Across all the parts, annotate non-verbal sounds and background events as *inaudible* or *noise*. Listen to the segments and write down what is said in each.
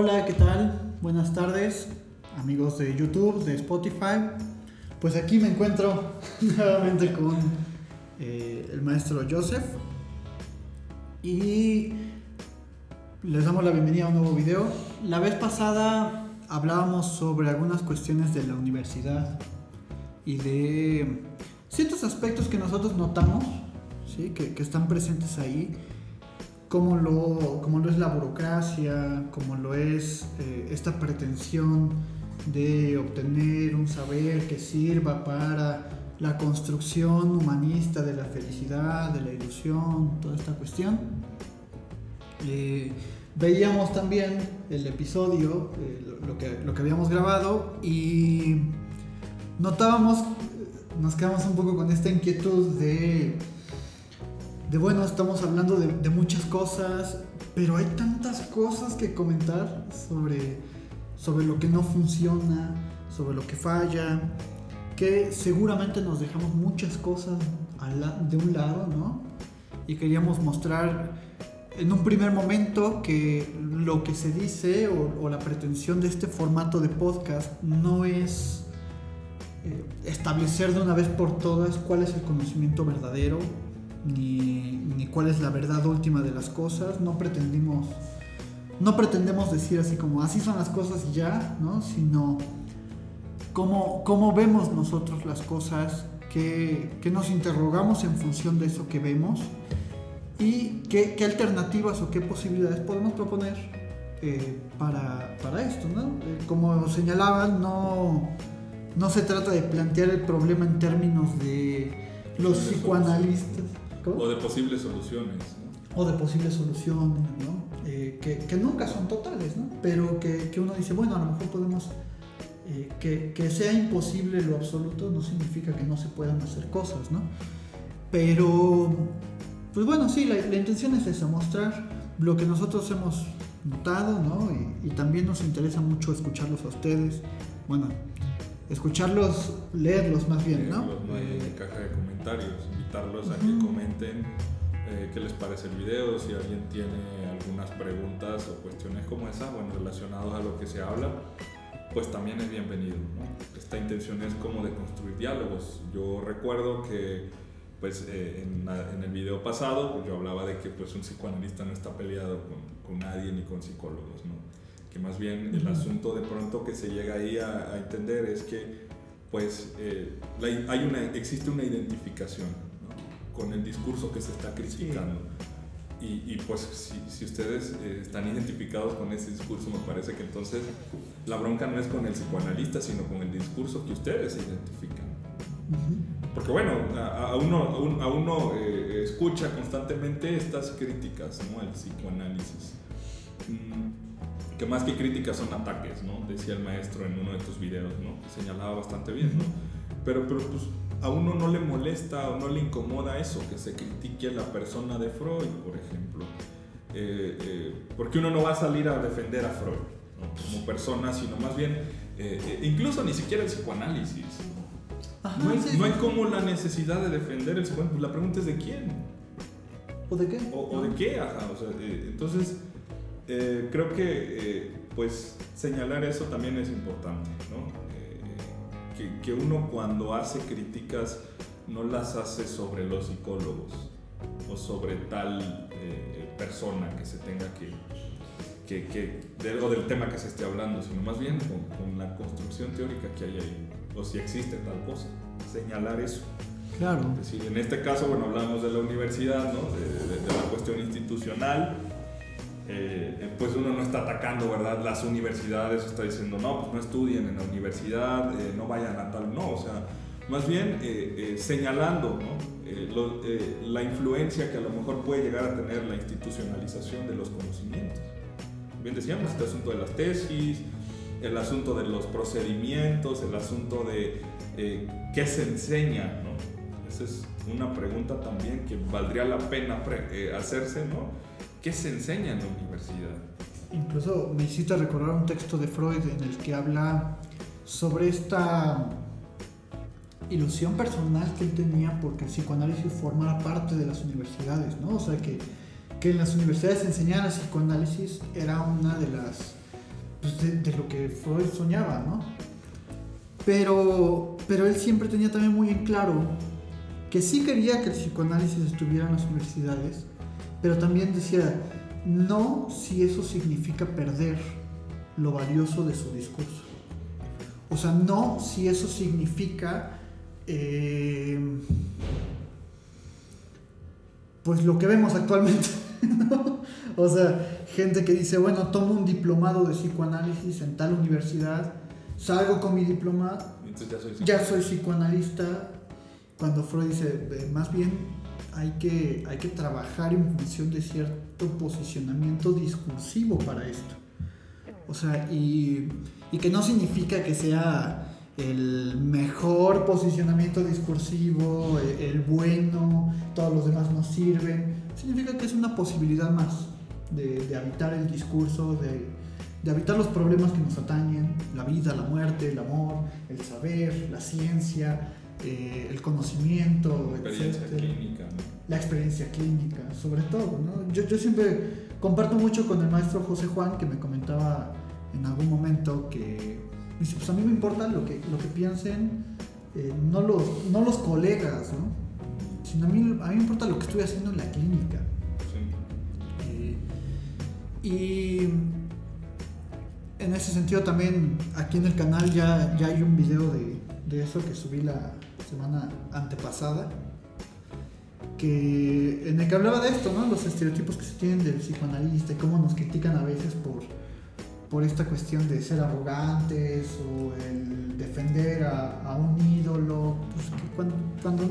Hola, ¿qué tal? Buenas tardes, amigos de YouTube, de Spotify. Pues aquí me encuentro *laughs* nuevamente con eh, el maestro Joseph y les damos la bienvenida a un nuevo video. La vez pasada hablábamos sobre algunas cuestiones de la universidad y de ciertos aspectos que nosotros notamos, ¿sí? que, que están presentes ahí como lo, como lo es la burocracia, como lo es eh, esta pretensión de obtener un saber que sirva para la construcción humanista de la felicidad, de la ilusión, toda esta cuestión. Eh, veíamos también el episodio, eh, lo, que, lo que habíamos grabado, y notábamos, nos quedamos un poco con esta inquietud de de bueno, estamos hablando de, muchas cosas, pero hay tantas cosas que comentar sobre, sobre lo que no funciona, sobre lo que falla, que seguramente nos dejamos muchas cosas de un lado, ¿no? Y queríamos mostrar en un primer momento que lo que se dice o, la pretensión de este formato de podcast no es eh, establecer de una vez por todas cuál es el conocimiento verdadero ni, cuál es la verdad última de las cosas. No pretendimos, no pretendemos decir así como así son las cosas y ya, ¿no? Sino cómo, cómo vemos nosotros las cosas, que, nos interrogamos en función de eso que vemos y qué, alternativas o qué posibilidades podemos proponer eh, para, esto, ¿no? Eh, como señalaban, no, no se trata de plantear el problema en términos de los psicoanalistas. O de posibles soluciones. ¿no? O de posibles soluciones, ¿no? Eh, que, nunca son totales, ¿no? Pero que, uno dice, bueno, a lo mejor podemos... Eh, que, sea imposible lo absoluto no significa que no se puedan hacer cosas, ¿no? Pero, pues bueno, sí, la, intención es esa, mostrar lo que nosotros hemos notado, ¿no? Y, y, también nos interesa mucho escucharlos a ustedes. Bueno, escucharlos, leerlos más bien, ¿no? en eh, caja de comentarios, invitarlos a que comenten eh, qué les parece el video, si alguien tiene algunas preguntas o cuestiones como esa, bueno, relacionados a lo que se habla, pues también es bienvenido. ¿no? Esta intención es como de construir diálogos. Yo recuerdo que pues eh, en, en, el video pasado pues, yo hablaba de que pues un psicoanalista no está peleado con, con nadie ni con psicólogos, ¿no? que más bien el asunto de pronto que se llega ahí a, entender es que pues eh, hay una, existe una identificación con el discurso que se está criticando. Y, pues si, si ustedes eh, están identificados con ese discurso, me parece que entonces la bronca no es con el psicoanalista, sino con el discurso que ustedes identifican. Porque bueno, a, uno, a uno eh, escucha constantemente estas críticas, ¿no? El psicoanálisis. Mm, que más que críticas son ataques, ¿no? Decía el maestro en uno de tus videos, ¿no? Señalaba bastante bien, ¿no? Pero, pero pues a uno no le molesta o no le incomoda eso, que se critique a la persona de Freud, por ejemplo. Eh, eh, porque uno no va a salir a defender a Freud como persona, sino más bien, eh, incluso ni siquiera el psicoanálisis. no, hay, no, hay, como la necesidad de defender el psicoanálisis. La pregunta es de quién. ¿O de qué? O, de qué, ajá. O sea, entonces creo que pues señalar eso también es importante, ¿no? Eh, que, uno cuando hace críticas no las hace sobre los psicólogos o sobre tal persona que se tenga que, que, que de, o del tema que se esté hablando, sino más bien con, la construcción teórica que hay ahí, o si existe tal cosa, señalar eso. Claro. Es decir, en este caso, bueno, hablamos de la universidad, ¿no? de, de la cuestión institucional, eh, pues uno no está atacando, ¿verdad? Las universidades, está diciendo, no, pues no estudien en la universidad, eh, no vayan a tal, no, o sea, más bien eh, señalando la influencia que a lo mejor puede llegar a tener la institucionalización de los conocimientos. Bien decíamos, este asunto de las tesis, el asunto de los procedimientos, el asunto de qué se enseña, ¿no? Esa es una pregunta también que valdría la pena hacerse, ¿no? ¿Qué se enseña en la universidad? Incluso me hiciste recordar un texto de Freud en el que habla sobre esta ilusión personal que él tenía porque el psicoanálisis formara parte de las universidades, ¿no? O sea, que, que en las universidades enseñar el psicoanálisis era una de las pues, de, de, lo que Freud soñaba, ¿no? Pero, pero él siempre tenía también muy en claro que sí quería que el psicoanálisis estuviera en las universidades, pero también decía, no si eso significa perder lo valioso de su discurso. O sea, no si eso significa, eh, pues lo que vemos actualmente. *laughs* O sea, gente que dice, bueno, tomo un diplomado de psicoanálisis en tal universidad, salgo con mi diploma, ya soy, ya soy psicoanalista, cuando Freud dice, más bien hay que, hay que trabajar en función de cierto posicionamiento discursivo para esto. O sea, y, y que no significa que sea el mejor posicionamiento discursivo, el, el, bueno, todos los demás nos sirven. Significa que es una posibilidad más de, de habitar el discurso, de, de, habitar los problemas que nos atañen, la vida, la muerte, el amor, el saber, la ciencia, eh, el conocimiento, la experiencia etcétera. clínica. ¿no? La experiencia clínica, sobre todo. ¿no? Yo, yo siempre comparto mucho con el maestro José Juan, que me comentaba en algún momento que dice, pues a mí me importa lo que, lo que piensen eh, no, los, no los colegas, ¿no? sino a mí, a mí me importa lo que estoy haciendo en la clínica. Sí. Eh, y en ese sentido también aquí en el canal ya, ya hay un video de, de eso que subí la semana antepasada que en el que hablaba de esto, ¿no? Los estereotipos que se tienen del psicoanalista y cómo nos critican a veces por, por esta cuestión de ser arrogantes o el defender a, a un ídolo, pues que cuando, cuando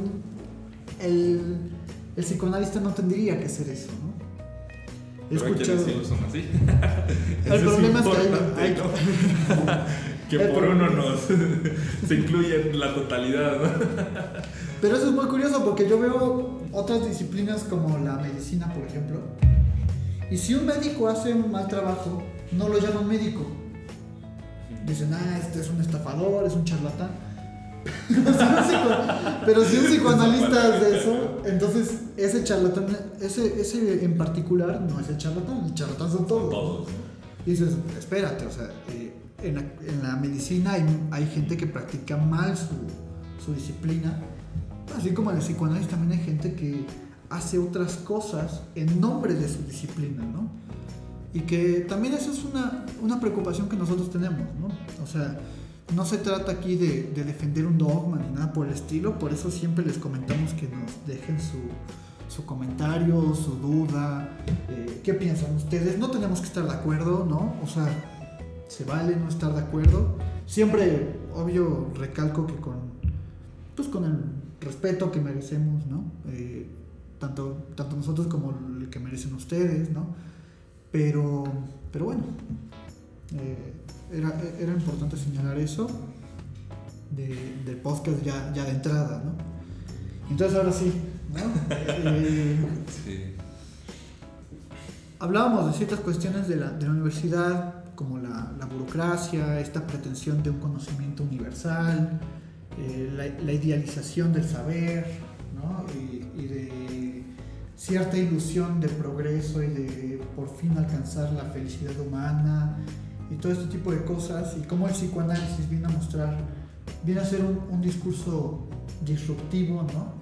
el, el, psicoanalista no tendría que ser eso, ¿no? He Pero escuchado... hay sí lo son así. *laughs* el problema es, es que hay, hay... *laughs* que por uno nos *laughs* se incluye en la totalidad, ¿no? *laughs* Pero eso es muy curioso porque yo veo otras disciplinas como la medicina, por ejemplo. Y si un médico hace un mal trabajo, no lo llaman médico. Dicen, ah, este es un estafador, es un charlatán. *laughs* Pero si un psicoanalista hace eso, entonces ese charlatán, ese, ese en particular no es el charlatán, el charlatán son todos. Todos. Y dices, espérate, o sea, eh, en, la, en, medicina hay, hay, gente que practica mal su, su disciplina, así como en el psicoanálisis también hay gente que hace otras cosas en nombre de su disciplina, ¿no? Y que también eso es una, una preocupación que nosotros tenemos, ¿no? O sea, no se trata aquí de, de, defender un dogma ni nada por el estilo, por eso siempre les comentamos que nos dejen su, su comentario, su duda, eh, qué piensan ustedes. No tenemos que estar de acuerdo, ¿no? O sea, se vale no estar de acuerdo. Siempre, obvio, recalco que con, pues con el respeto que merecemos, ¿no? Eh, tanto, tanto nosotros como el que merecen ustedes, ¿no? Pero, pero bueno, eh, era, era, importante señalar eso de, del podcast ya, ya de entrada, ¿no? Entonces ahora sí, ¿no? *laughs* eh, Sí. Hablábamos de ciertas cuestiones de la, de la universidad, como la, la, burocracia, esta pretensión de un conocimiento universal, eh, la, la, idealización del saber, ¿no? y, y, de cierta ilusión de progreso y de por fin alcanzar la felicidad humana y todo este tipo de cosas, y cómo el psicoanálisis viene a mostrar, viene a ser un, un discurso disruptivo, ¿no?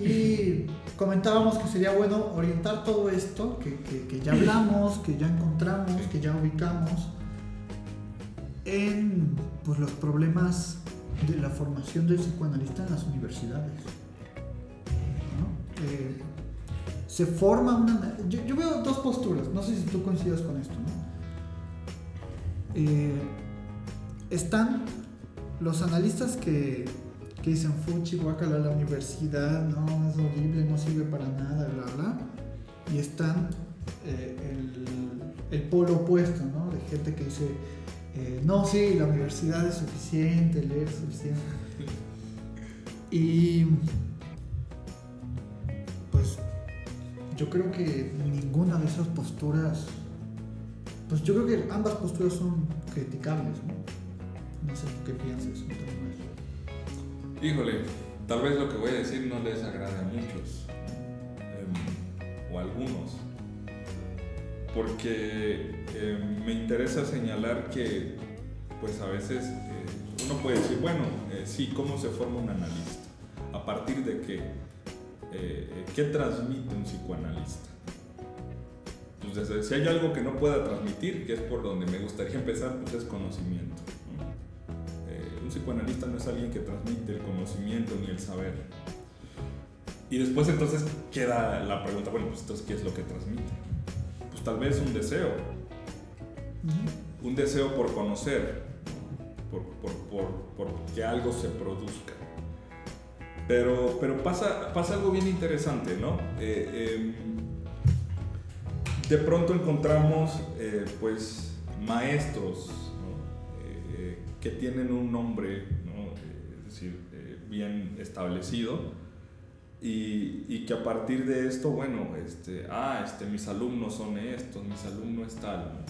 Y comentábamos que sería bueno orientar todo esto que, que, ya hablamos, que ya encontramos, que ya ubicamos en pues, los problemas de la formación del psicoanalista en las universidades. Eh, se forma una... Yo, yo, veo dos posturas, no sé si tú coincidas con esto. ¿no? Eh, están los analistas que que dicen fuchi, guacala la universidad, no, es horrible, no sirve para nada, bla, bla. Y están eh, el, el, polo opuesto, ¿no? De gente que dice, eh, no, sí, la universidad es suficiente, leer es suficiente. Y pues yo creo que ninguna de esas posturas, pues yo creo que ambas posturas son criticables, ¿no? No sé qué piensas. Híjole, tal vez lo que voy a decir no les agrade a muchos, eh, o a algunos, porque me interesa señalar que pues a veces uno puede decir, bueno, sí, ¿cómo se forma un analista? ¿A partir de qué? ¿Qué transmite un psicoanalista? Entonces, si hay algo que no pueda transmitir, que es por donde me gustaría *laughs* empezar, pues es conocimiento. Eh, psicoanalista no es alguien que transmite el conocimiento ni el saber. Y después entonces queda la pregunta, bueno, pues entonces, ¿qué es lo que transmite? Pues tal vez un deseo. Un deseo por conocer, por, por, por, que algo se produzca. Pero, pero pasa, pasa algo bien interesante, ¿no? Eh, em, de pronto encontramos eh, pues maestros que tienen un nombre, es decir, eh, bien establecido y, que a partir de esto, bueno, este, ah, este, mis alumnos son estos, mis alumnos tal.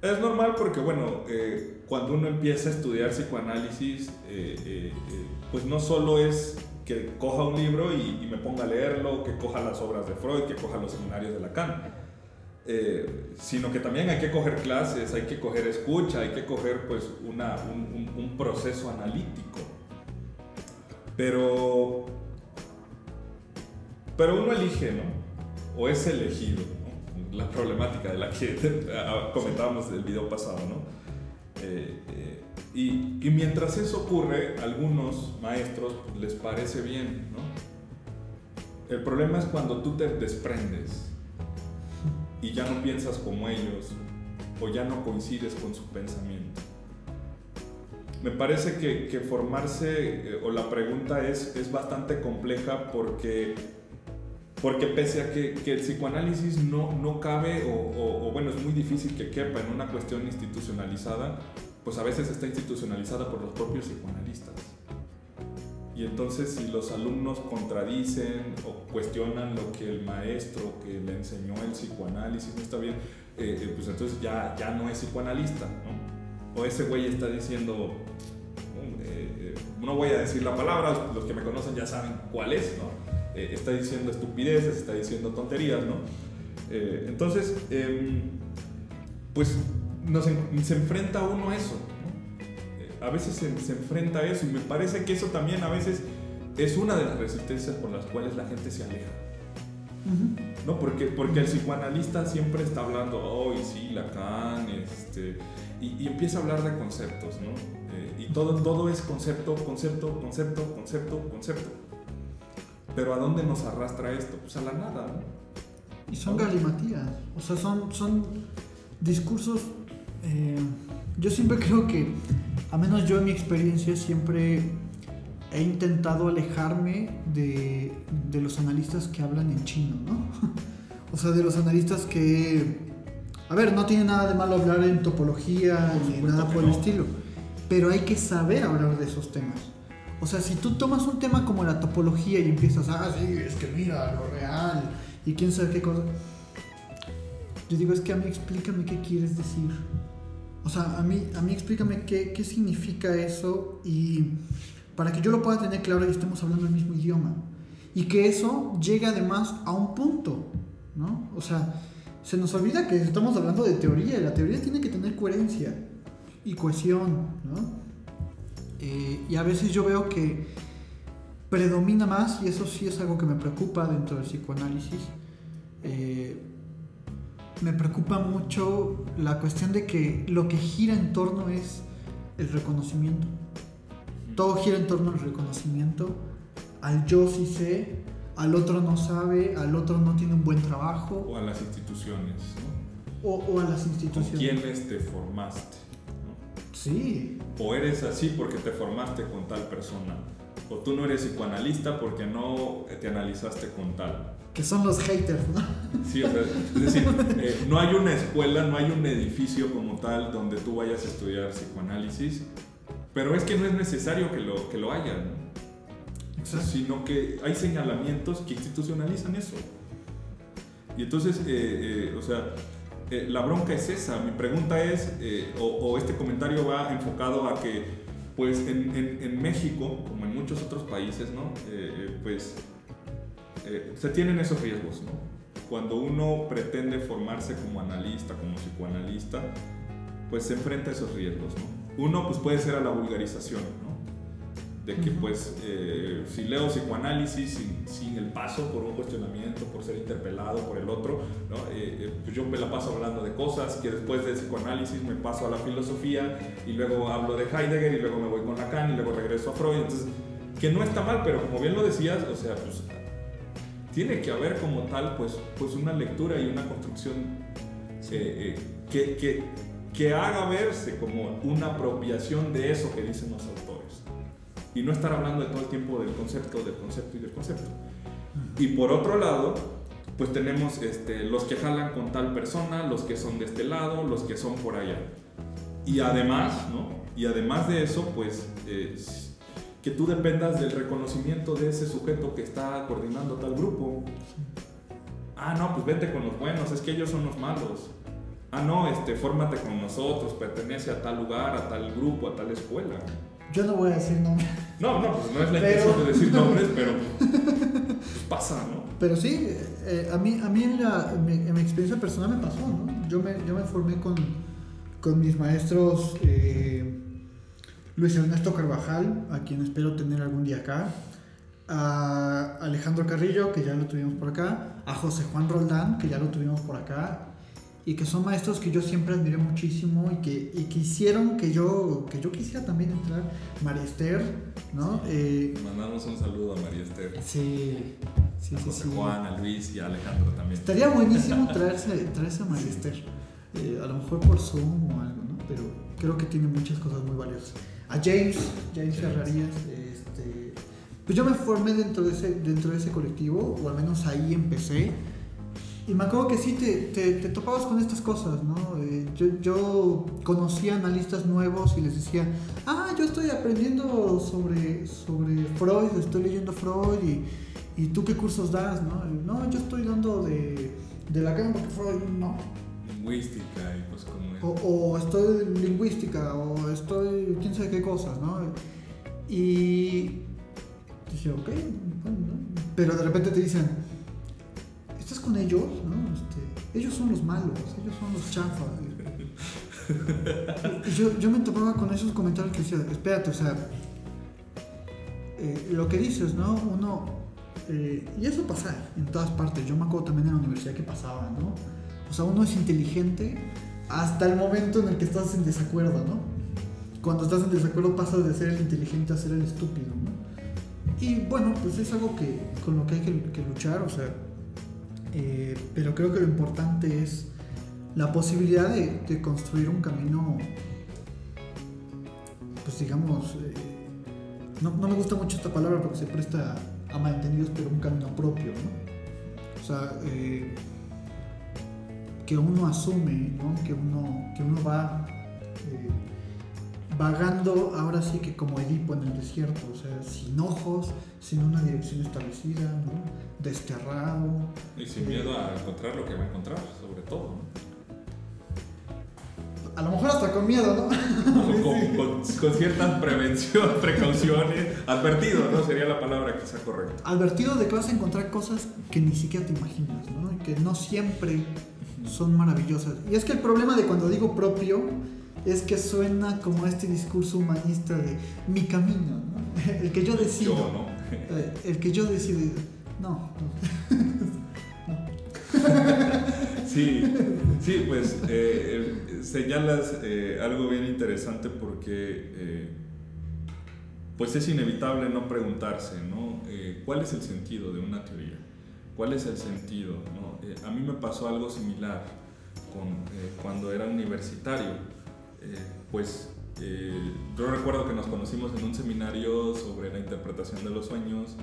Es normal porque, bueno, cuando uno empieza a estudiar psicoanálisis, pues no solo es que coja un libro y, me ponga a leerlo, que coja las obras de Freud, que coja los seminarios de Lacan. Eh, sino que también hay que coger clases, hay que coger escucha, hay que coger pues una, un, proceso analítico. Pero, pero uno elige, ¿no? O es elegido, La problemática de la que comentábamos del video pasado, ¿no? Eh, eh, y, mientras eso ocurre, a algunos maestros les parece bien, ¿no? El problema es cuando tú te desprendes y ya no piensas como ellos o ya no coincides con su pensamiento. Me parece que, formarse, eh, o la pregunta es, es bastante compleja porque, porque pese a que, el psicoanálisis no, no cabe, o, o, bueno, es muy difícil que quepa en una cuestión institucionalizada, pues a veces está institucionalizada por los propios psicoanalistas. Y entonces si los alumnos contradicen o cuestionan lo que el maestro que le enseñó el psicoanálisis no está bien, eh, eh, pues entonces ya, ya no es psicoanalista, ¿no? O ese güey está diciendo, eh, no voy a decir la palabra, los que me conocen ya saben cuál es, ¿no? está diciendo estupideces, está diciendo tonterías, ¿no? entonces, em, pues se enfrenta uno a eso. A veces se, se, enfrenta a eso y me parece que eso también a veces es una de las resistencias por las cuales la gente se aleja. ¿No? Porque, porque el psicoanalista siempre está hablando, oh, y sí, Lacan, este, y, empieza a hablar de conceptos, ¿no? Eh, y todo, todo es concepto, concepto, concepto, concepto, concepto. Pero ¿a dónde nos arrastra esto? Pues a la nada, ¿no? Y son galimatías, o sea, son, son discursos eh, yo siempre *laughs* creo que, a menos yo en mi experiencia, siempre he intentado alejarme de, de los analistas que hablan en chino, ¿no? *laughs* o sea, de los analistas que, a ver, no tiene nada de malo hablar en topología ni nada por el estilo, pero hay que saber hablar de esos temas. O sea, si tú tomas un tema como la topología y empiezas, ah, sí, es que mira, lo real, y quién sabe qué cosa. Yo digo, es que a mí explícame qué quieres decir. O sea, a mí, a mí explícame qué, qué significa eso y para que yo lo pueda tener claro y estemos hablando el mismo idioma. Y que eso llegue además a un punto, ¿no? O sea, se nos olvida que estamos hablando de teoría y la teoría tiene que tener coherencia y cohesión, ¿no? Eh, y a veces yo veo que predomina más, y eso sí es algo que me preocupa dentro del psicoanálisis, eh, me preocupa mucho la cuestión de que lo que gira en torno es el reconocimiento. Todo gira en torno al reconocimiento, al yo sí sé, al otro no sabe, al otro no tiene un buen trabajo. O a las instituciones, ¿no? O, a las instituciones. ¿Con quiénes te formaste? Sí. O eres así porque te formaste con tal persona. O tú no eres psicoanalista porque no te analizaste con tal que son los haters, ¿no? Sí, o sea, es decir, eh, no hay una escuela, no hay un edificio como tal donde tú vayas a estudiar psicoanálisis, pero es que no es necesario que lo, que lo haya, ¿no? sino que hay señalamientos que institucionalizan eso. Y entonces, eh, eh, o sea, la bronca es esa. Mi pregunta es, o, este comentario va enfocado a que, pues en, en, México, como en muchos otros países, ¿no? pues eh, se tienen esos riesgos, ¿no? cuando uno pretende formarse como analista, como psicoanalista, pues se enfrenta a esos riesgos, ¿no? Uno pues puede ser a la vulgarización. De que pues eh, si leo psicoanálisis sin, sin, el paso por un cuestionamiento, por ser interpelado por el otro, ¿no? Eh, eh, pues yo me la paso hablando de cosas que después del psicoanálisis me paso a la filosofía y luego hablo de Heidegger y luego me voy con Lacan y luego regreso a Freud, entonces que no está mal, pero como bien lo decías, o sea, pues tiene que haber como tal pues, pues una lectura y una construcción que, que, que haga verse como una apropiación de eso que dicen los autores y no estar hablando de todo el tiempo del concepto, del concepto y del concepto. Y por otro lado, pues tenemos este, los que jalan con tal persona, los que son de este lado, los que son por allá. Y además, ¿no? Y además de eso, pues eh, que tú dependas del reconocimiento de ese sujeto que está coordinando tal grupo. Ah, no, pues vete con los buenos, es que ellos son los malos. Ah, no, este, fórmate con nosotros, pertenece a tal lugar, a tal grupo, a tal escuela. Yo no voy a decir nombres. No, no, pues no es la intención de decir nombres, pero *laughs* pues pasa, ¿no? Pero sí, eh, a mí, a mí en, la, en, mi, experiencia personal me pasó, ¿no? Yo me, yo me formé con, con mis maestros eh, Luis Ernesto Carvajal, a quien espero tener algún día acá, a Alejandro Carrillo, que ya lo tuvimos por acá, a José Juan Roldán, que ya lo tuvimos por acá, y que son maestros que yo siempre admiré muchísimo y que, y que hicieron que yo, que yo quisiera también entrar. María Esther, ¿no? Eh, Mandamos un saludo a María Esther. Sí, sí, a sí, Juan, a Luis y a Alejandro también. Estaría buenísimo *laughs* traerse, traerse a María Esther. Eh, a lo mejor por Zoom o algo, ¿no? Pero creo que tiene muchas cosas muy valiosas. A James, James Ferrarías, este, pues yo me formé dentro de, ese, dentro de ese colectivo, o al menos ahí empecé. Y me acuerdo que sí te, te, topabas con estas cosas, ¿no? Eh, yo, yo conocía analistas nuevos y les decía, ah, yo estoy aprendiendo sobre, sobre Freud, estoy leyendo Freud y, y tú qué cursos das, ¿no? no, yo estoy dando de, de la cama porque Freud no. Lingüística y cosas como eso. O, o estoy lingüística o estoy quién sabe qué cosas, ¿no? Y dije, ok, bueno, ¿no? Pero de repente te dicen, con ellos, ¿no? Este, ellos son los malos, ellos son los chafas. Yo me topaba con esos comentarios que decía, espérate, o sea, eh, lo que dices, ¿no? Uno, eh, y eso pasa en todas partes, yo me acuerdo también en la universidad que pasaba, ¿no? O sea, uno es inteligente hasta el momento en el que estás en desacuerdo, ¿no? Cuando estás en desacuerdo pasas de ser el inteligente a ser el estúpido, ¿no? Y bueno, pues es algo que, con lo que hay que, que luchar, o sea, eh, pero creo que lo importante es la posibilidad de, construir un camino, pues digamos, eh, no, me gusta mucho esta palabra porque se presta a malentendidos, pero un camino propio, ¿no? O sea, eh, que uno asume, ¿no? Que uno, que uno va vagando ahora sí que como Edipo en el desierto, o sea, sin ojos, sin una dirección establecida, ¿no? desterrado. Y sin miedo a encontrar lo que va a encontrar, sobre todo. A lo mejor hasta con miedo, ¿no? *laughs* con, con, ciertas prevención, *laughs* precauciones, advertido, ¿no? Sería la palabra quizá correcta. Advertido de que vas a encontrar cosas que ni siquiera te imaginas, ¿no? Y que no siempre son maravillosas. Y es que el problema de cuando digo propio es que suena como este discurso humanista de mi camino, ¿no? *laughs* el que yo decido. ¿no? Eh, el que yo decido. No, no. *laughs* sí, sí, pues eh, señalas eh, algo bien interesante porque pues es inevitable no preguntarse, ¿no? ¿Cuál es el sentido de una teoría? ¿Cuál es el sentido? ¿no? a mí me pasó algo similar con, cuando era universitario pues eh, yo recuerdo que nos conocimos en un seminario sobre la interpretación de los sueños,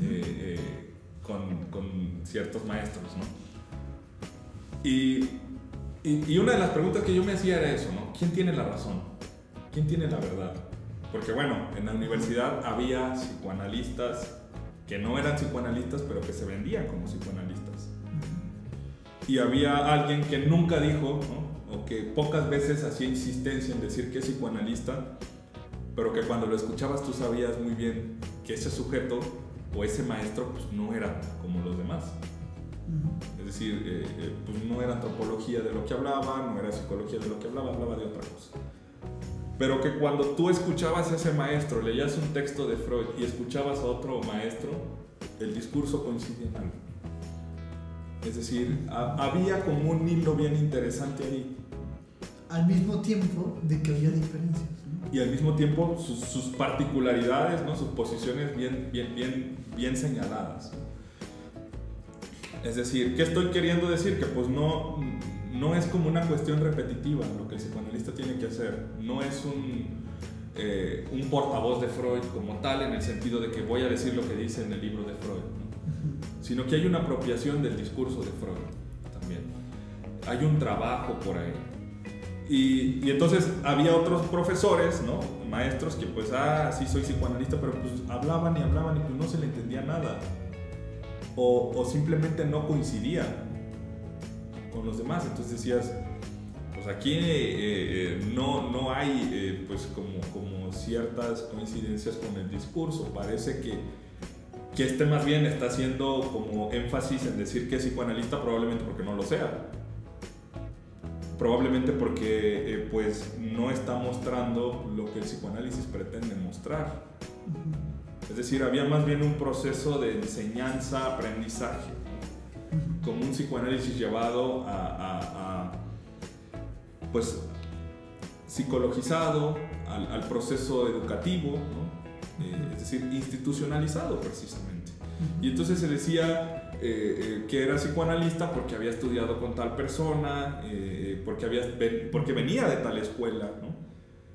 eh, con, con, ciertos maestros, ¿no? Y, y, una de las preguntas que yo me hacía era eso, ¿no? ¿Quién tiene la razón? ¿Quién tiene la verdad? Porque bueno, en la universidad había psicoanalistas que no eran psicoanalistas, pero que se vendían como psicoanalistas. Y había alguien que nunca dijo, ¿no? O que pocas veces hacía insistencia en decir que es psicoanalista, pero que cuando lo escuchabas tú sabías muy bien que ese sujeto o ese maestro pues, no era como los demás. Es decir, eh, eh, pues no era antropología de lo que hablaba, no era psicología de lo que hablaba, hablaba de otra cosa. Pero que cuando tú escuchabas a ese maestro, leías un texto de Freud y escuchabas a otro maestro, el discurso coincidía en algo. Es decir, había como un hilo bien interesante ahí. Al mismo tiempo de que había diferencias. Y al mismo tiempo sus, sus, particularidades, ¿no? sus posiciones bien, bien, bien, bien señaladas. Es decir, ¿qué estoy queriendo decir? Que pues no, no es como una cuestión repetitiva lo que el psicoanalista tiene que hacer. No es un, eh, un portavoz de Freud como tal en el sentido de que voy a decir lo que dice en el libro de Freud, sino que hay una apropiación del discurso de Freud también. Hay un trabajo por ahí. Y, y, entonces había otros profesores, ¿no? Maestros que pues, ah, sí soy psicoanalista, pero pues hablaban y hablaban y pues no se le entendía nada o, simplemente no coincidía con los demás. Entonces decías, pues aquí eh, eh, no, no hay eh, pues como, como ciertas coincidencias con el discurso. Parece que, que este más bien está haciendo como énfasis en decir que es psicoanalista probablemente porque no lo sea. Probablemente porque pues no está mostrando lo que el psicoanálisis pretende mostrar. Es decir, había más bien un proceso de enseñanza, aprendizaje, como un psicoanálisis llevado a, pues, psicologizado al, proceso educativo, eh, es decir, institucionalizado precisamente. Y entonces se decía eh, eh, que era psicoanalista porque había estudiado con tal persona, porque, había, porque venía de tal escuela, ¿no?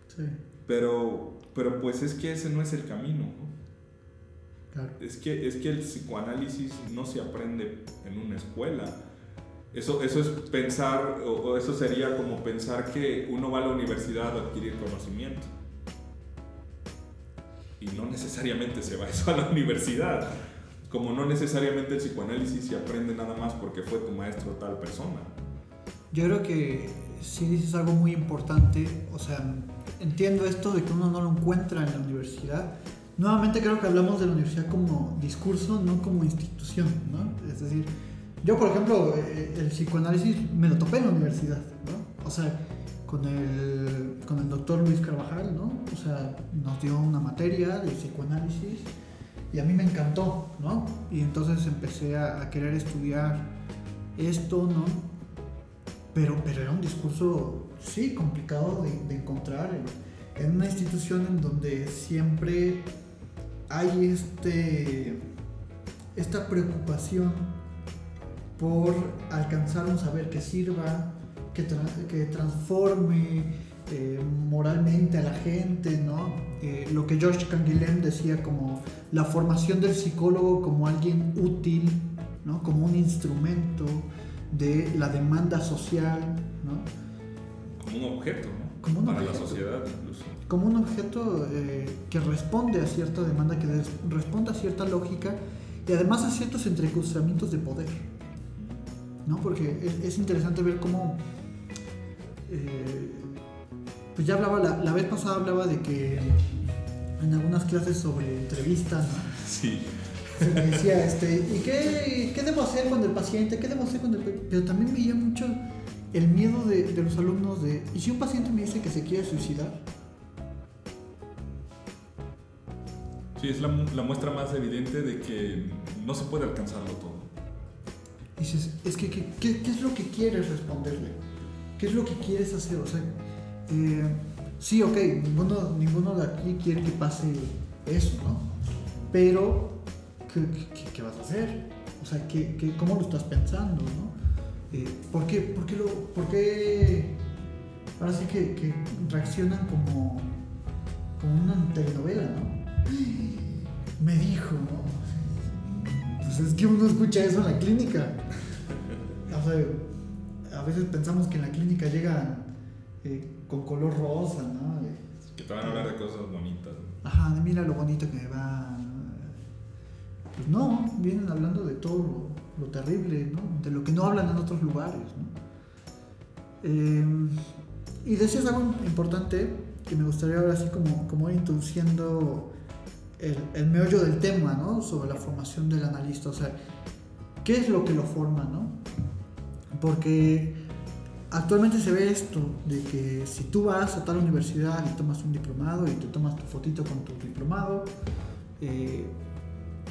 Sí. Pero, pero pues es que ese no es el camino, ¿no? Es, que, es que el psicoanálisis no se aprende en una escuela. Eso, eso es pensar, o, eso sería como pensar que uno va a la universidad a adquirir conocimiento. Y no necesariamente se va *laughs* eso a la universidad. Como no necesariamente el psicoanálisis se aprende nada más porque fue tu maestro tal persona. Yo creo que si dices algo muy importante, o sea, entiendo esto de que uno no lo encuentra en la universidad, nuevamente creo que hablamos de la universidad como discurso, no como institución, ¿no? Es decir, yo por ejemplo, eh, el psicoanálisis me lo topé en la universidad, ¿no? O sea, con el, con el doctor Luis Carvajal, ¿no? O sea, nos dio una materia de psicoanálisis y a mí me encantó, ¿no? Y entonces empecé a, querer estudiar esto, ¿no? Pero, pero era un discurso, sí, complicado de, encontrar en, en una institución en donde siempre hay este, esta preocupación por alcanzar un saber que sirva, que, que transforme eh, moralmente a la gente, ¿no? Eh, lo que George Canguilhem decía como la formación del psicólogo como alguien útil, ¿no? Como un instrumento de la demanda social, ¿no? Como un objeto, ¿no? Como Para la sociedad incluso como un objeto eh, que responde a cierta demanda, que responde a cierta lógica y además a ciertos entrecruzamientos de poder. ¿no? Porque es, interesante ver cómo... Eh, pues ya hablaba, la, vez pasada hablaba de que en algunas clases sobre entrevistas, sí. se me decía, este, ¿y qué, qué, debo hacer con el paciente? ¿Qué debo hacer con el Pero también veía mucho el miedo de, de los alumnos de, ¿y si un paciente me dice que se quiere suicidar? Sí, es la, muestra más evidente de que no se puede alcanzarlo todo. Dices, es que, ¿qué, es lo que quieres responderle? ¿Qué es lo que quieres hacer? O sea, eh, sí, ok, ninguno, ninguno de aquí quiere que pase eso, ¿no? Pero, ¿qué, vas a hacer? O sea, ¿qué, cómo lo estás pensando, no? Eh, ¿por, qué, por, qué lo, ¿Por qué ahora sí que, reaccionan como, como una telenovela, ¿no? *gasps* me dijo, pues es que uno escucha eso en la clínica. *laughs* O sea, veces pensamos que en la clínica llegan eh, con color rosa, ¿no? Que te van a hablar de cosas bonitas. Ajá, mira lo bonito que me va. Pues no, vienen hablando de todo lo, terrible, ¿no? De lo que no hablan en otros lugares, ¿no? Em, y decías algo importante que me gustaría ahora así como, como ir introduciendo el, meollo del tema, ¿no? Sobre la formación del analista. O sea, ¿qué es lo que lo forma, no? Porque actualmente se ve esto, de que si tú vas a tal universidad y tomas un diplomado y te tomas tu fotito con tu diplomado, eh,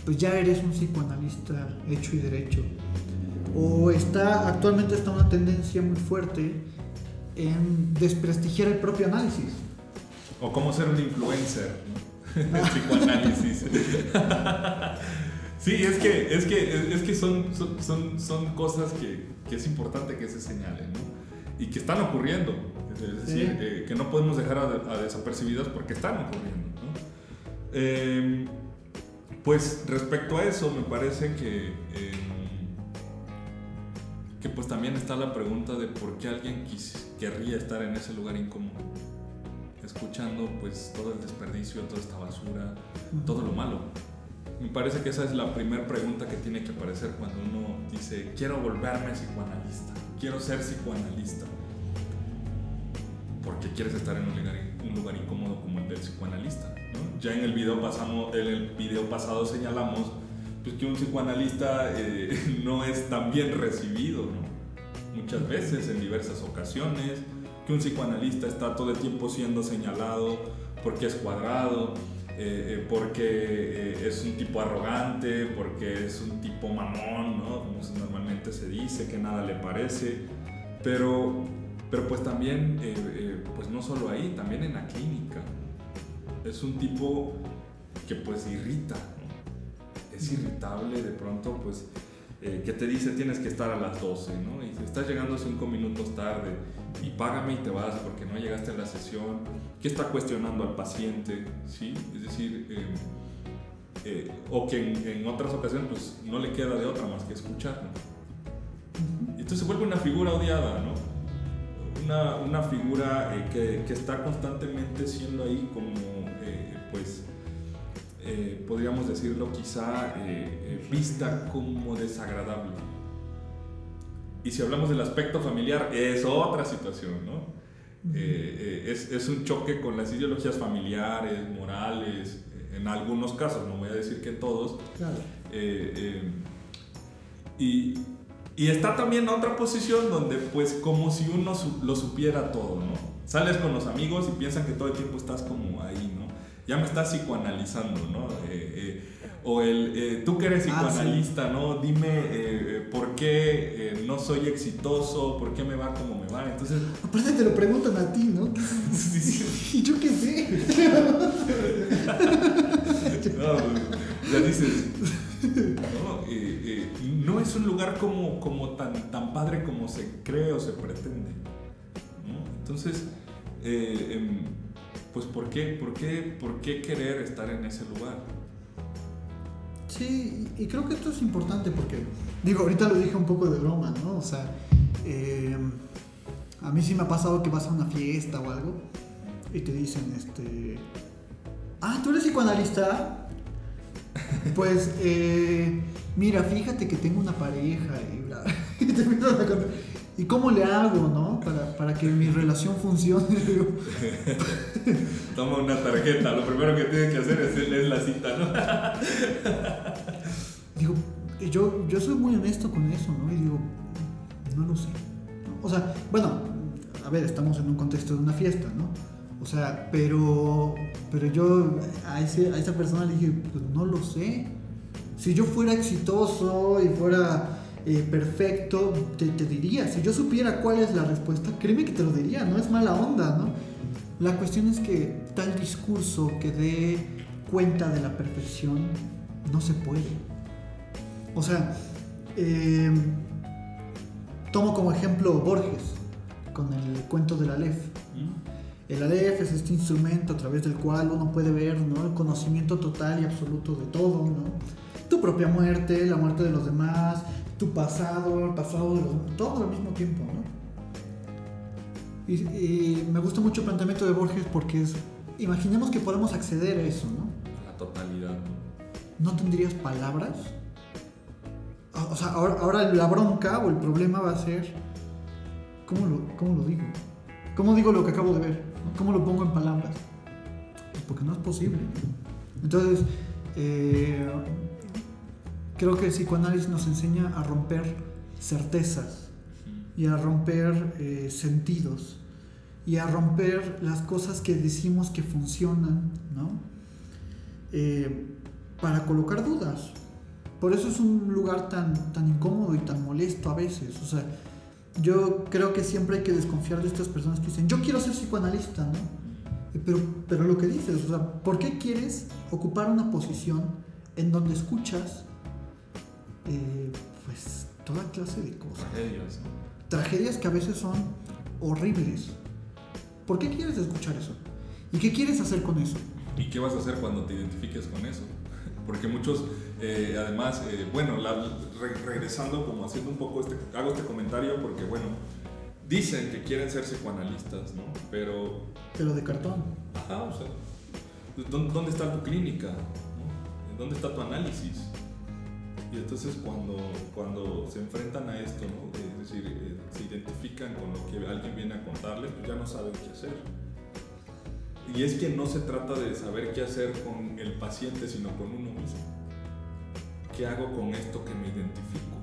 pues ya eres un psicoanalista hecho y derecho. O está, actualmente está una tendencia muy fuerte en desprestigiar el propio análisis. O cómo ser un influencer, ¿no? *laughs* El psicoanálisis. *laughs* sí, es que, es que, es que son, son, son, cosas que, que, es importante que se señalen, ¿no? Y que están ocurriendo. Es decir, eh, que no podemos dejar a, desapercibidas porque están ocurriendo, ¿no? Eh, pues respecto a eso, me parece que, em, que pues también está la pregunta de por qué alguien querría estar en ese lugar incómodo, escuchando pues todo el desperdicio, toda esta basura, todo lo malo. Me parece que esa es la primera pregunta que tiene que aparecer cuando uno dice, quiero volverme psicoanalista, quiero ser psicoanalista. Porque quieres estar en un lugar, un lugar incómodo como el del psicoanalista. Ya en el video, pasamos, en el video pasado señalamos pues, que un psicoanalista eh, *laughs* no es tan bien recibido, muchas veces, en diversas ocasiones, que un psicoanalista está todo el tiempo siendo señalado porque es cuadrado, eh, eh, porque es un tipo arrogante, porque es un tipo mamón, ¿no? como normalmente se dice, que nada le parece, pero, pero pues también, pues no solo ahí, también en la clínica. Es un tipo que pues irrita, es irritable de pronto, pues eh, que te dice tienes que estar a las 12, ¿no? Y si estás llegando 5 minutos tarde y págame y te vas porque no llegaste a la sesión, ¿qué está cuestionando al paciente? ¿Sí? Es decir, em, eh, o que en, otras ocasiones pues no le queda de otra más que escuchar, Y entonces se vuelve una figura odiada, ¿no? Una, una figura eh, que, que, está constantemente siendo ahí como pues eh, podríamos decirlo quizá eh, eh, vista como desagradable. Y si hablamos del aspecto familiar, es otra situación, ¿no? es, es, un choque con las ideologías familiares, morales, en algunos casos, no voy a decir que todos. y, y está también otra posición donde pues como si uno lo supiera todo, ¿no? Sales con los amigos y piensan que todo el tiempo estás como ahí. Ya me estás psicoanalizando, ¿no? Eh, eh, o el, eh, tú que eres ah, psicoanalista, ¿no? Dime por qué no soy exitoso, por qué me va como me va. Entonces... Aparte te lo preguntan a ti, ¿no? *laughs* ¿Y yo qué sé? *laughs* no, ya dices, no, no es un lugar como, como tan, tan padre como se cree o se pretende. ¿no? Entonces, em, pues ¿por qué, por, qué, ¿por qué querer estar en ese lugar? Sí, y creo que esto es importante porque, digo, ahorita lo dije un poco de broma, ¿no? O sea, eh, a mí sí me ha pasado que vas a una fiesta o algo y te dicen, este, ah, ¿tú eres psicoanalista? Pues, eh, mira, fíjate que tengo una pareja y, bla, *laughs* contar. ¿Y cómo le hago, no? Para, para que mi relación funcione. *laughs* Toma una tarjeta, lo primero que tiene que hacer es leer la cita, ¿no? digo, yo, yo soy muy honesto con eso, ¿no? Y digo, no lo sé. O sea, bueno, a ver, estamos en un contexto de una fiesta, ¿no? O sea, pero, pero yo a, ese, a esa persona le dije, pues no lo sé. Si yo fuera exitoso y fuera eh, perfecto, te, te, diría. Si yo supiera cuál es la respuesta, créeme que te lo diría, no es mala onda, ¿no? La cuestión es que tal discurso que dé cuenta de la perfección no se puede. O sea, eh, tomo como ejemplo Borges con el cuento del Aleph. El Aleph es este instrumento a través del cual uno puede ver ¿no? el conocimiento total y absoluto de todo, ¿no? tu propia muerte, la muerte de los demás, tu pasado, el pasado de los todo al mismo tiempo, ¿no? Y, me gusta mucho el planteamiento de Borges porque es, imaginemos que podemos acceder a eso, ¿no? A la totalidad. ¿No tendrías palabras? O sea, ahora, ahora la bronca o el problema va a ser, ¿cómo lo, cómo lo digo? ¿Cómo digo lo que acabo de ver? ¿Cómo lo pongo en palabras? Pues porque no es posible. Entonces, eh, creo que el psicoanálisis nos enseña a romper certezas y a romper eh, sentidos y a romper las cosas que decimos que funcionan, ¿no? Eh, para colocar dudas. Por eso es un lugar tan, tan incómodo y tan molesto a veces. O sea, yo creo que siempre hay que desconfiar de estas personas que dicen, yo quiero ser psicoanalista, ¿no? Eh, pero, pero lo que dices, o sea, ¿por qué quieres ocupar una posición en donde escuchas, eh, pues, toda clase de cosas? Tragedias. Tragedias que a veces son horribles. ¿Por qué quieres escuchar eso? ¿Y qué quieres hacer con eso? ¿Y qué vas a hacer cuando te identifiques con eso? *laughs* Porque muchos, eh, además, eh, bueno, regresando como haciendo un poco este, hago este comentario porque, bueno, dicen que quieren ser psicoanalistas, ¿no? Pero... Pero de cartón. Ajá, o sea, ¿dónde, está tu clínica? ¿Dónde está tu análisis? Y entonces cuando, cuando se enfrentan a esto, es decir, eh, se identifican con lo que alguien viene a contarles, pues ya no saben qué hacer. Y es que no se trata de saber qué hacer con el paciente, sino con uno mismo. ¿Qué hago con esto que me identifico?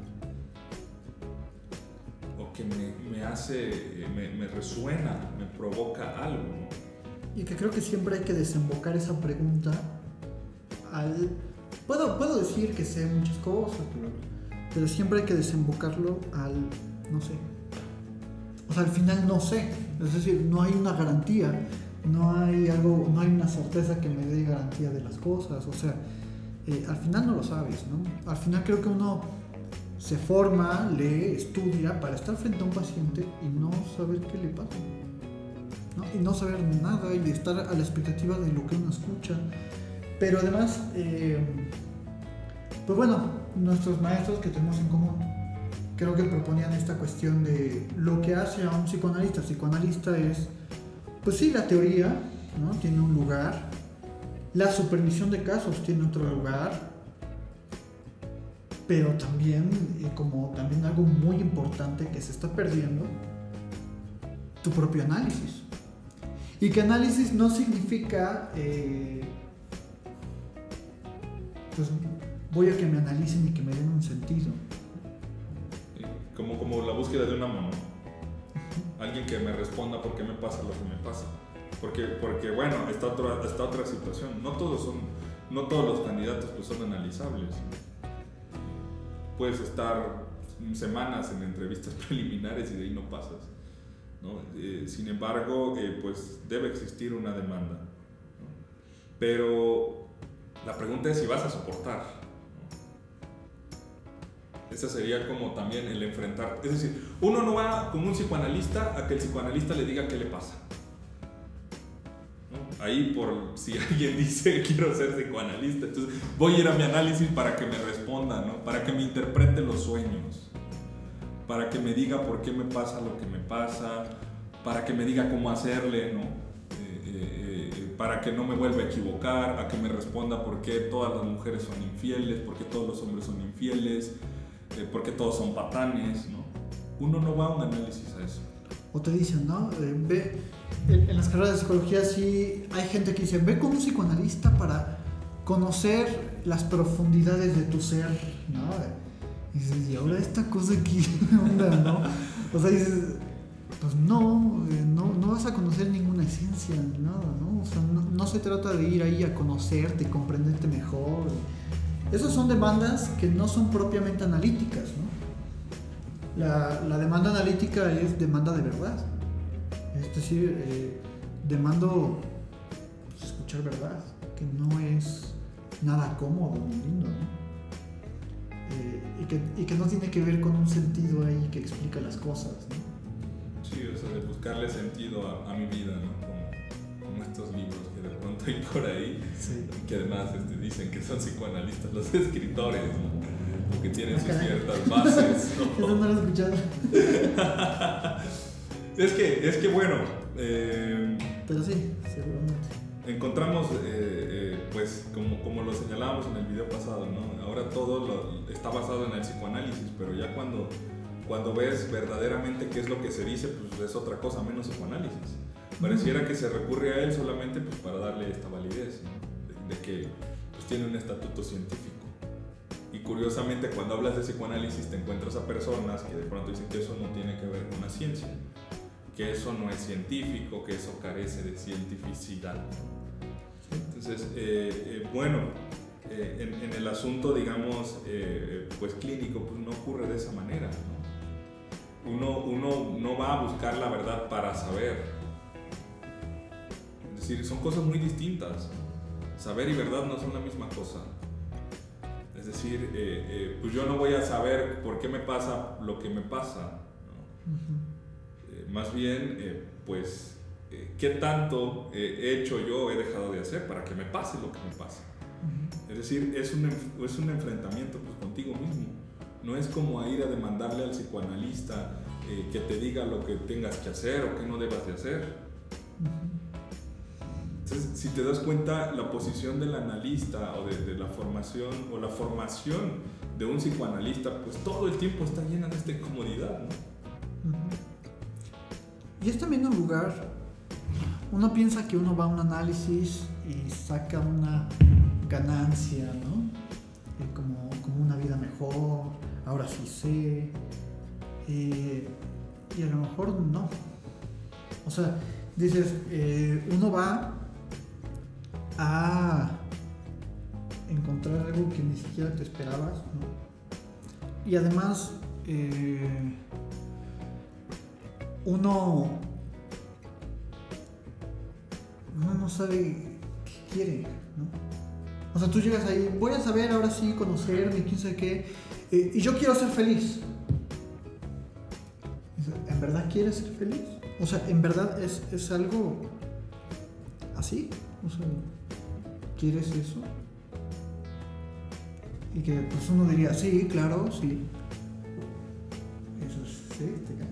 O que me, hace, me, resuena, me provoca algo. Y que creo que siempre hay que desembocar esa pregunta al... Puedo, puedo decir que sé muchas cosas, pero, siempre hay que desembocarlo al... no sé. O sea, al final no sé. Es decir, no hay una garantía no hay algo, no hay una certeza que me dé garantía de las cosas, o sea, eh, al final no lo sabes, ¿no? Al final creo que uno se forma, lee, estudia para estar frente a un paciente y no saber qué le pasa, ¿no? Y no saber nada y estar a la expectativa de lo que uno escucha. Pero además, eh, pues bueno, nuestros maestros que tenemos en común, creo que proponían esta cuestión de lo que hace a un psicoanalista. Psicoanalista es pues sí, la teoría ¿no? tiene un lugar, la supervisión de casos tiene otro lugar, pero también, eh, como también algo muy importante que se está perdiendo, tu propio análisis. Y que análisis no significa, eh, pues voy a que me analicen y que me den un sentido. Como, como la búsqueda de una mano alguien que me responda por qué me pasa lo que me pasa. Porque, porque bueno, está otra, está otra situación. No todos, son, no todos los candidatos pues, son analizables. Puedes estar semanas en entrevistas *laughs* preliminares y de ahí no pasas. ¿no? Eh, sin embargo, eh, pues debe existir una demanda. Pero la pregunta es si vas a soportar. Ese sería como también el enfrentar. Es decir, uno no va con un psicoanalista a que el psicoanalista le diga qué le pasa. Ahí por si *laughs* alguien dice quiero ser psicoanalista, entonces voy a ir a mi análisis para que me responda, ¿no? para que me interprete los sueños, para que me diga por qué me pasa lo que me pasa, para que me diga cómo hacerle, ¿no? Para que no me vuelva a equivocar, a que me responda por qué todas las mujeres son infieles, por qué todos los hombres son infieles, eh, porque todos son patanes, ¿no? Uno no va a un análisis a eso. O te dicen, ¿no? Eh, ve, en, las carreras de psicología sí hay gente que dice, ve con un psicoanalista para conocer las profundidades de tu ser, ¿no? Y dices, ¿y ahora esta cosa aquí? *laughs* onda, no? O sea, dices, pues no, eh, no, no, vas a conocer ninguna esencia, nada, ¿no? O sea, no, se trata de ir ahí a conocerte, comprenderte mejor. Esas son demandas que no son propiamente analíticas. ¿no? La, demanda analítica es demanda de verdad. Es decir, eh, demando pues, escuchar verdad, que no es nada cómodo ni lindo. ¿no? Eh, y, que, no tiene que ver con un sentido ahí que explica las cosas. ¿no? Sí, o sea, de buscarle sentido a, a mi vida, ¿no? como estos libros que de pronto hay por ahí, que además este, dicen que son psicoanalistas los *laughs* escritores, ¿no? que tienen sus ciertas bases. *laughs* ¿no? Eso no lo he escuchado. *laughs* es, que, es que bueno. Eh, Pero sí, seguramente. Encontramos, eh, eh, pues, como, como lo señalábamos en el video pasado, ¿no? Ahora todo lo, está basado en el psicoanálisis, pero ya cuando, cuando ves verdaderamente qué es lo que se dice, pues es otra cosa, menos psicoanálisis. Pareciera que se recurre a él solamente pues, para darle esta validez, de, que pues, tiene un estatuto científico. Y curiosamente cuando hablas de psicoanálisis te encuentras a personas que de pronto dicen que eso no tiene que ver con la ciencia, que eso no es científico, que eso carece de cientificidad. Entonces, eh, eh, bueno, eh, en, el asunto, digamos, pues clínico, pues no ocurre de esa manera. Uno, uno no va a buscar la verdad para saber. Es decir, son cosas muy distintas. Saber y verdad no son la misma cosa. Es decir, pues yo no voy a saber por qué me pasa lo que me pasa. más bien, pues eh, qué tanto he hecho yo, he dejado de hacer para que me pase lo que me pasa. Es decir, es un, es un enfrentamiento pues, contigo mismo. No es como ir a demandarle al psicoanalista eh, que te diga lo que tengas que hacer o que no debas de hacer. Entonces, si te das cuenta, la posición del analista o de, la formación o la formación de un psicoanalista, pues todo el tiempo está llena de esta incomodidad. Y es también un lugar uno piensa que uno va a un análisis y saca una ganancia, ¿no? Como, como una vida mejor, ahora sí sé. Eh, y a lo mejor no. O sea, dices, eh, uno va a encontrar algo que ni siquiera te esperabas, ¿no? Y además, eh, uno uno no sabe qué quiere, ¿no? O sea, tú llegas ahí, voy a saber ahora sí, conocerme, quién sabe qué, eh, y yo quiero ser feliz. ¿En verdad quieres ser feliz? O sea, ¿en verdad es, es algo así? O sea, ¿quieres eso? Y que pues uno diría, sí, claro, sí. Eso sí, te cae.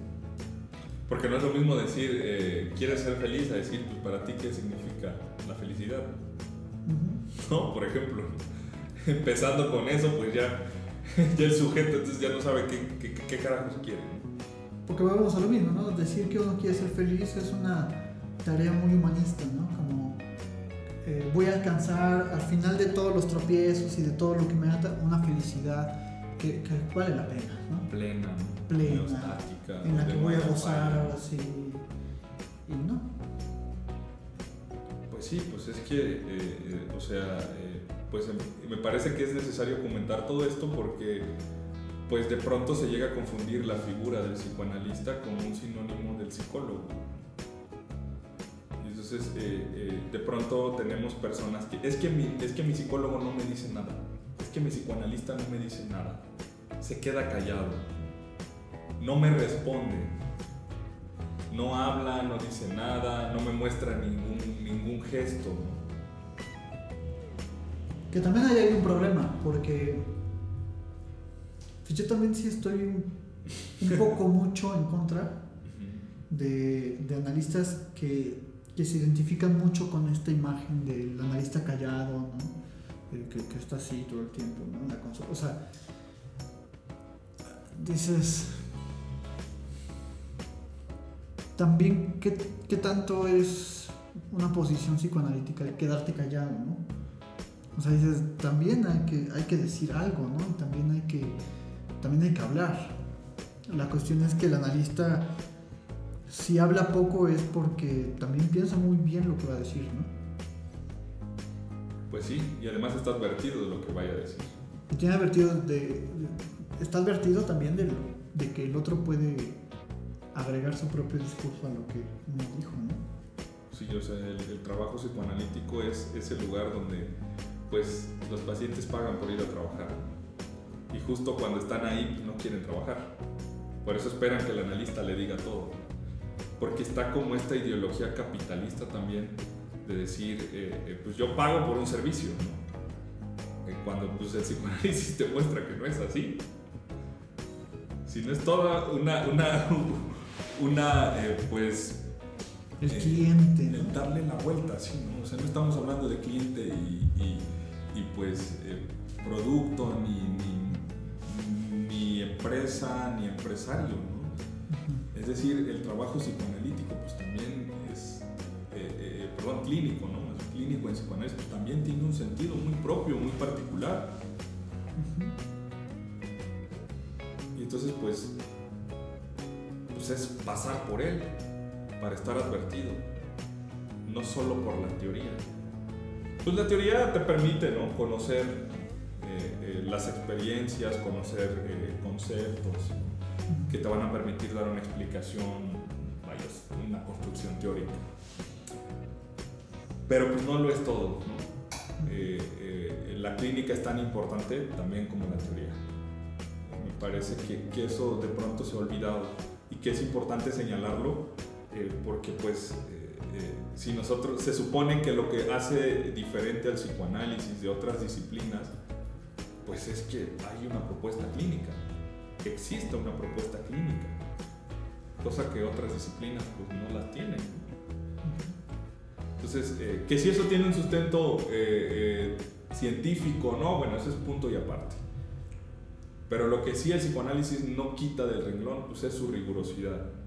Porque no es lo mismo decir, eh, quieres ser feliz, a decir, pues para ti, ¿qué significa la felicidad? No, por ejemplo, *laughs* empezando con eso, pues ya, *laughs* ya el sujeto entonces ya no sabe qué, qué, qué carajos quiere. Porque vamos a lo mismo, ¿no? Decir que uno quiere ser feliz es una tarea muy humanista, ¿no? Como eh, voy a alcanzar al final de todos los tropiezos y de todo lo que me da una felicidad que, que vale la pena, ¿no? Plena, plena, en la que voy a gozar ahora sí. Y no. Pues sí, pues es que, eh, eh, o sea, pues em, me parece que es necesario comentar todo esto porque pues de pronto se llega a confundir la figura del psicoanalista como un sinónimo del psicólogo. Y entonces de pronto tenemos personas que es, que mi, es que mi psicólogo no me dice nada, es que mi psicoanalista no me dice nada, se queda callado no me responde. No habla, no dice nada, no me muestra ningún, ningún gesto. Que también hay un problema, porque pues yo también sí estoy un, *laughs* poco mucho en contra de, analistas que, se identifican mucho con esta imagen del analista callado, ¿no? que, está así todo el tiempo, ¿no? o sea, dices, también qué, qué tanto es una posición psicoanalítica de quedarte callado, ¿no? O sea, dices, también hay que, hay que decir algo, ¿no? También hay que, también hay que hablar. La cuestión es que el analista, si habla poco es porque también piensa muy bien lo que va a decir, ¿no? Pues sí, y además está advertido de lo que vaya a decir. Tiene advertido de, está advertido también de, de que el otro puede agregar su propio discurso a lo que uno dijo, ¿no? Sí, o sea, el, trabajo psicoanalítico es ese lugar donde pues los pacientes pagan por ir a trabajar y justo cuando están ahí pues, no quieren trabajar. Por eso esperan que el analista le diga todo. Porque está como esta ideología capitalista también de decir, eh, eh, pues yo pago por un servicio, ¿no? Eh, cuando pues, el psicoanálisis *laughs* te muestra que no es así. Si no es toda una, una, *laughs* una, eh, pues... El cliente. El darle la vuelta, sí, ¿no? O sea, no estamos hablando de cliente y, y, pues eh, producto, ni, ni, ni, empresa, ni empresario, ¿no? Es decir, el trabajo psicoanalítico, pues también es, perdón, clínico, ¿no? El clínico en psicoanálisis pues, también tiene un sentido muy propio, muy particular. Y entonces pues, pues es pasar por él para estar advertido, no solo por la teoría. Pues la teoría te permite ¿no? conocer eh, eh, las experiencias, conocer eh, conceptos que te van a permitir dar una explicación, una construcción teórica. Pero pues no lo es todo. la clínica es tan importante también como la teoría. Me parece que, que eso de pronto se ha olvidado y que es importante señalarlo porque pues si nosotros se supone que lo que hace diferente al psicoanálisis de otras disciplinas, pues es que hay una propuesta clínica, existe una propuesta clínica, cosa que otras disciplinas pues no las tienen. Entonces, eh, que si eso tiene un sustento eh, eh, científico no, bueno, eso es punto y aparte. Pero lo que sí el psicoanálisis no quita del renglón, pues es su rigurosidad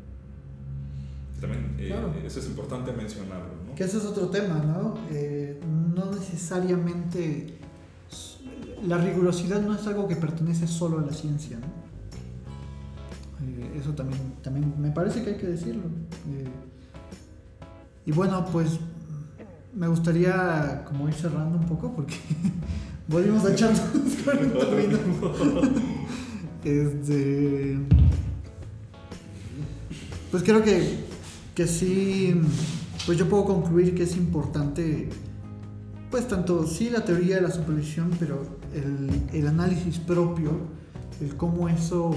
también eh, eso es importante mencionarlo. ¿no? Que ese es otro tema, ¿no? Eh, no necesariamente la rigurosidad no es algo que pertenece solo a la ciencia, ¿no? Eh, eso también, también me parece que hay que decirlo. y bueno, pues me gustaría como ir cerrando un poco porque *laughs* volvimos a echarnos 40 *laughs* minutos. *laughs* este, pues creo que que sí, pues yo puedo concluir que es importante, pues tanto sí la teoría de la supervisión, pero el, análisis propio, el cómo eso,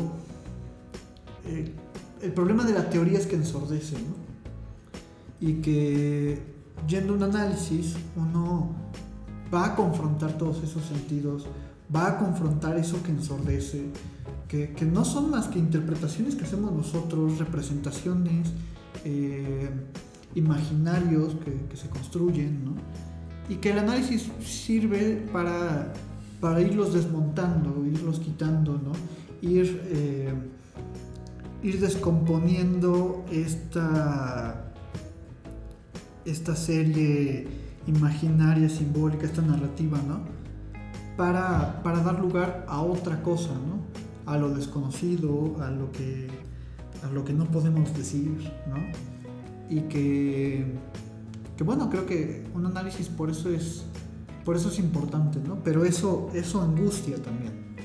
eh, el problema de la teoría es que ensordece, ¿no? Y que yendo a un análisis uno va a confrontar todos esos sentidos, va a confrontar eso que ensordece, que, que no son más que interpretaciones que hacemos nosotros, representaciones, eh, imaginarios que, se construyen, ¿no? Y que el análisis sirve para, para irlos desmontando, irlos quitando, ¿no? Ir, eh, ir descomponiendo esta, esta serie imaginaria, simbólica, esta narrativa, ¿no? Para, para dar lugar a otra cosa, ¿no? A lo desconocido, a lo que a lo que no podemos decir, ¿no? Y que, que bueno, creo que un análisis por eso es, por eso es importante, ¿no? Pero eso, eso angustia también.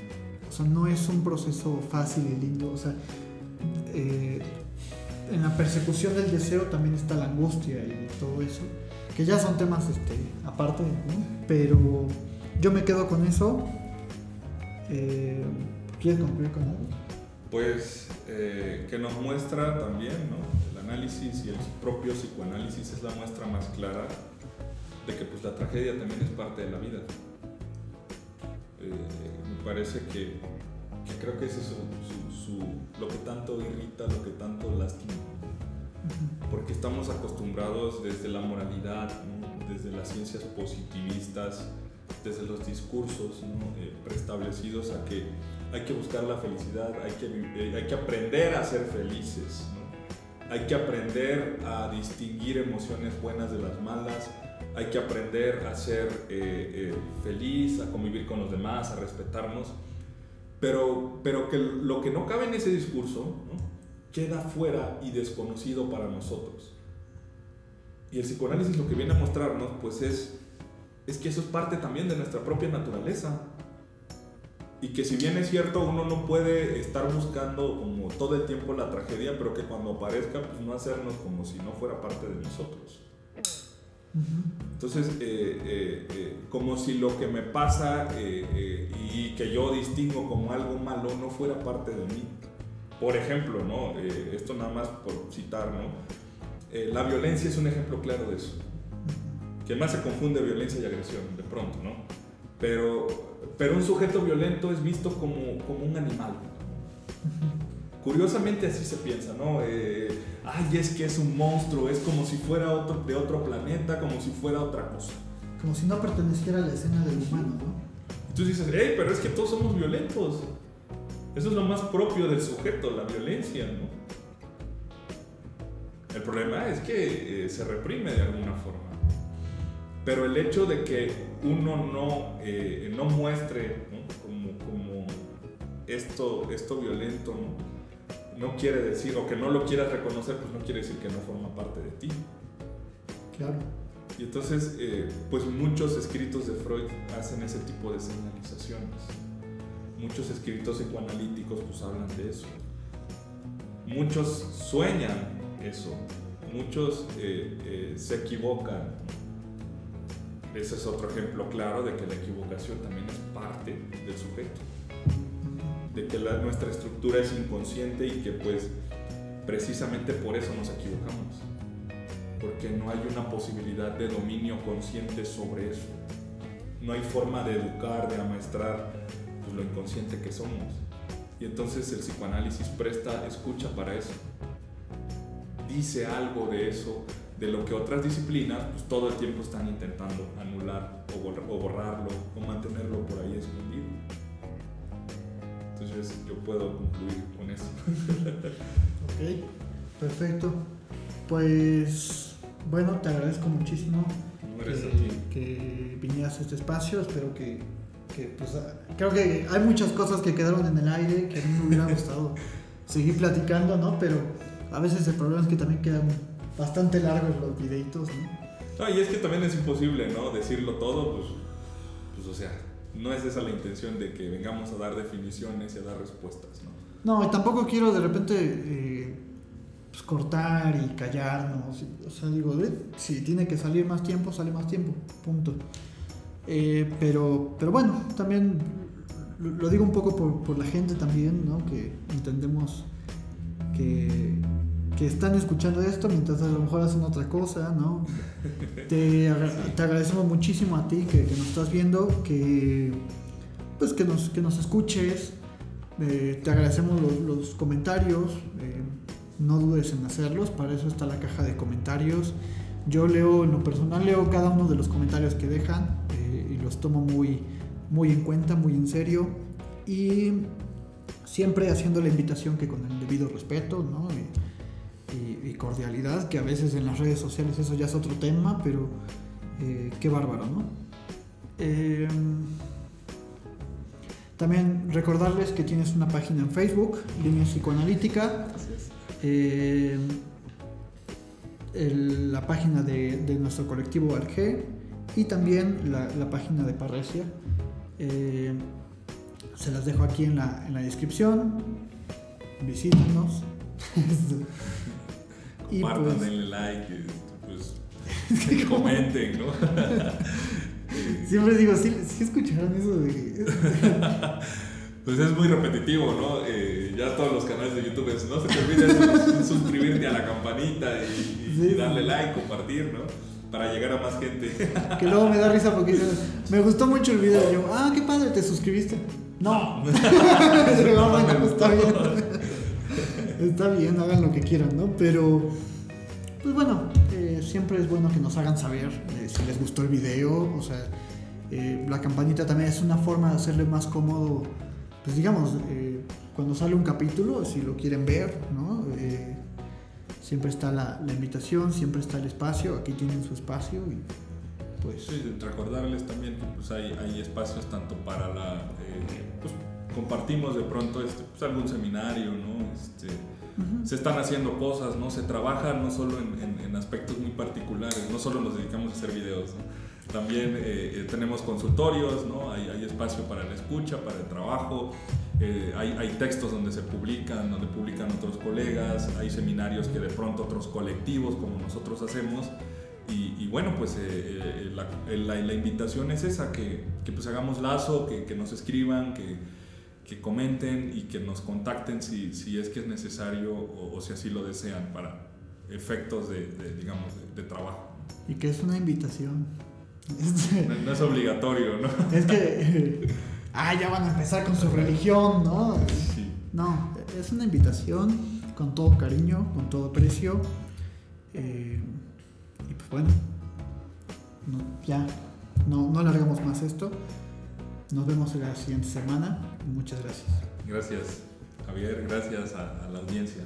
O sea, no es un proceso fácil y lindo. O sea, eh, en la persecución del deseo también está la angustia y todo eso, que ya son temas este, aparte, ¿no? Pero yo me quedo con eso. Eh, ¿Quieres concluir con algo? Pues eh, que nos muestra también, ¿no? El análisis y el propio psicoanálisis es la muestra más clara de que pues la tragedia también es parte de la vida. Eh, me parece que, que, creo que ese es su, lo que tanto irrita, lo que tanto lastima. Porque estamos acostumbrados desde la moralidad, desde las ciencias positivistas, desde los discursos eh, preestablecidos a que hay que buscar la felicidad, hay que, eh, hay que aprender a ser felices, hay que aprender a distinguir emociones buenas de las malas, hay que aprender a ser eh, feliz, a convivir con los demás, a respetarnos, pero, pero que lo que no cabe en ese discurso queda fuera y desconocido para nosotros. Y el psicoanálisis lo que viene a mostrarnos pues es es que eso es parte también de nuestra propia naturaleza. Y que si bien es cierto, uno no puede estar buscando como todo el tiempo la tragedia, pero que cuando aparezca, pues no hacernos como si no fuera parte de nosotros. Entonces, eh, eh, eh, como si lo que me pasa y que yo distingo como algo malo no fuera parte de mí. Por ejemplo, ¿no? esto nada más por citar, ¿no? la violencia es un ejemplo claro de eso que más se confunde violencia y agresión, de pronto, ¿no? Pero, pero un sujeto violento es visto como, como un animal. Curiosamente así se piensa, ¿no? Eh, ay, es que es un monstruo, es como si fuera otro, de otro planeta, como si fuera otra cosa. Como si no perteneciera a la escena del humano, ¿no? Y tú dices, hey, pero es que todos somos violentos. Eso es lo más propio del sujeto, la violencia, ¿no? El problema es que eh, se reprime de alguna forma. Pero el hecho de que uno no, eh, no muestre, Como, esto, esto violento no, no quiere decir, o que no lo quieras reconocer, pues no quiere decir que no forma parte de ti. Claro. Y entonces, eh, pues muchos escritos de Freud hacen ese tipo de señalizaciones. Muchos escritos psicoanalíticos pues hablan de eso. Muchos sueñan eso. Muchos eh, se equivocan. Ese es otro ejemplo claro de que la equivocación también es parte del sujeto. De que nuestra estructura es inconsciente y que pues precisamente por eso nos equivocamos porque no hay una posibilidad de dominio consciente sobre eso. No hay forma de educar, de amaestrar pues, lo inconsciente que somos. Y entonces el psicoanálisis presta escucha para eso. Dice algo de eso, de lo que otras disciplinas pues, todo el tiempo están intentando anular o, borrarlo o mantenerlo por ahí escondido. Entonces yo puedo concluir con eso. ok, perfecto. Pues bueno, te agradezco muchísimo que, vinieras a este espacio. Espero que, pues, creo que hay muchas cosas que quedaron en el aire que a mí me hubiera gustado *laughs* seguir platicando, ¿no? Pero a veces el problema es que también quedan bastante largos los videitos, ¿no? y es que también es imposible, ¿no? Decirlo todo, pues, pues, o sea, no es esa la intención de que vengamos a dar definiciones y a dar respuestas, ¿no? No, y tampoco quiero de repente... Eh, pues, cortar y callarnos. O sea, digo, si tiene que salir más tiempo, sale más tiempo, punto. Eh, pero, pero bueno, también lo, digo un poco por, por, la gente también, ¿no? Que entendemos que, que, están escuchando esto mientras a lo mejor hacen otra cosa, ¿no? Te, te agradecemos muchísimo a ti que, que, nos estás viendo, que, pues que, nos, que nos escuches. Eh, te agradecemos los, los comentarios. Eh, no dudes en hacerlos, para eso está la caja de comentarios. Yo leo, en lo personal, leo cada uno de los comentarios que dejan eh, y los tomo muy, muy en cuenta, muy en serio. Y siempre haciendo la invitación que con el debido respeto ¿no? y, cordialidad, que a veces en las redes sociales eso ya es otro tema, pero eh, qué bárbaro, ¿no? Eh, también recordarles que tienes una página en Facebook, Línea Psicoanalítica. Eh, la página de, nuestro colectivo ARG y también la, página de Parresia. Eh, se las dejo aquí en la, descripción. Visítenos. *laughs* Compartan, pues, denle like, pues, *laughs* comenten, ¿no? *laughs* Siempre digo, ¿sí, ¿sí escucharon eso de.? *laughs* pues es muy repetitivo, ¿no? Eh, ya todos los canales de YouTube no se te olvide suscribirte a la campanita y, darle like, compartir, ¿no? Para llegar a más gente. Que luego me da risa porque me gustó mucho el video y yo, ah, qué padre, te suscribiste. No. está bien. Está bien, hagan lo que quieran, ¿no? Pero, pues bueno, eh, siempre es bueno que nos hagan saber eh, si les gustó el video, o sea, la campanita también es una forma de hacerle más cómodo pues digamos, eh, cuando sale un capítulo, si lo quieren ver, ¿no? Eh, siempre está la, invitación, siempre está el espacio, aquí tienen su espacio y pues... Sí, recordarles también que pues hay, hay espacios tanto para la... Eh, pues, compartimos de pronto este, pues, algún seminario, ¿no? Este, se están haciendo cosas, ¿no? Se trabaja no solo en, en, aspectos muy particulares, no solo nos dedicamos a hacer videos, ¿no? También eh, eh, tenemos consultorios, ¿no? hay, hay, espacio para la escucha, para el trabajo, eh, hay, hay, textos donde se publican, donde publican otros colegas, hay seminarios que de pronto otros colectivos como nosotros hacemos. Y, y bueno, pues la, la, la, invitación es esa, que, que pues hagamos lazo, que, que nos escriban, que, que, comenten y que nos contacten si, si es que es necesario o, o, si así lo desean para efectos de, de digamos, de, de trabajo. Y que es una invitación. *laughs* No, es obligatorio, ¿no? *laughs* Es que, *laughs* ah, ya van a empezar con su religión, ¿no? No, es una invitación con todo cariño, con todo precio. Eh, y pues bueno, ya, no, no alargamos más esto. Nos vemos la siguiente semana. Muchas gracias. Gracias, Javier. Gracias a la audiencia.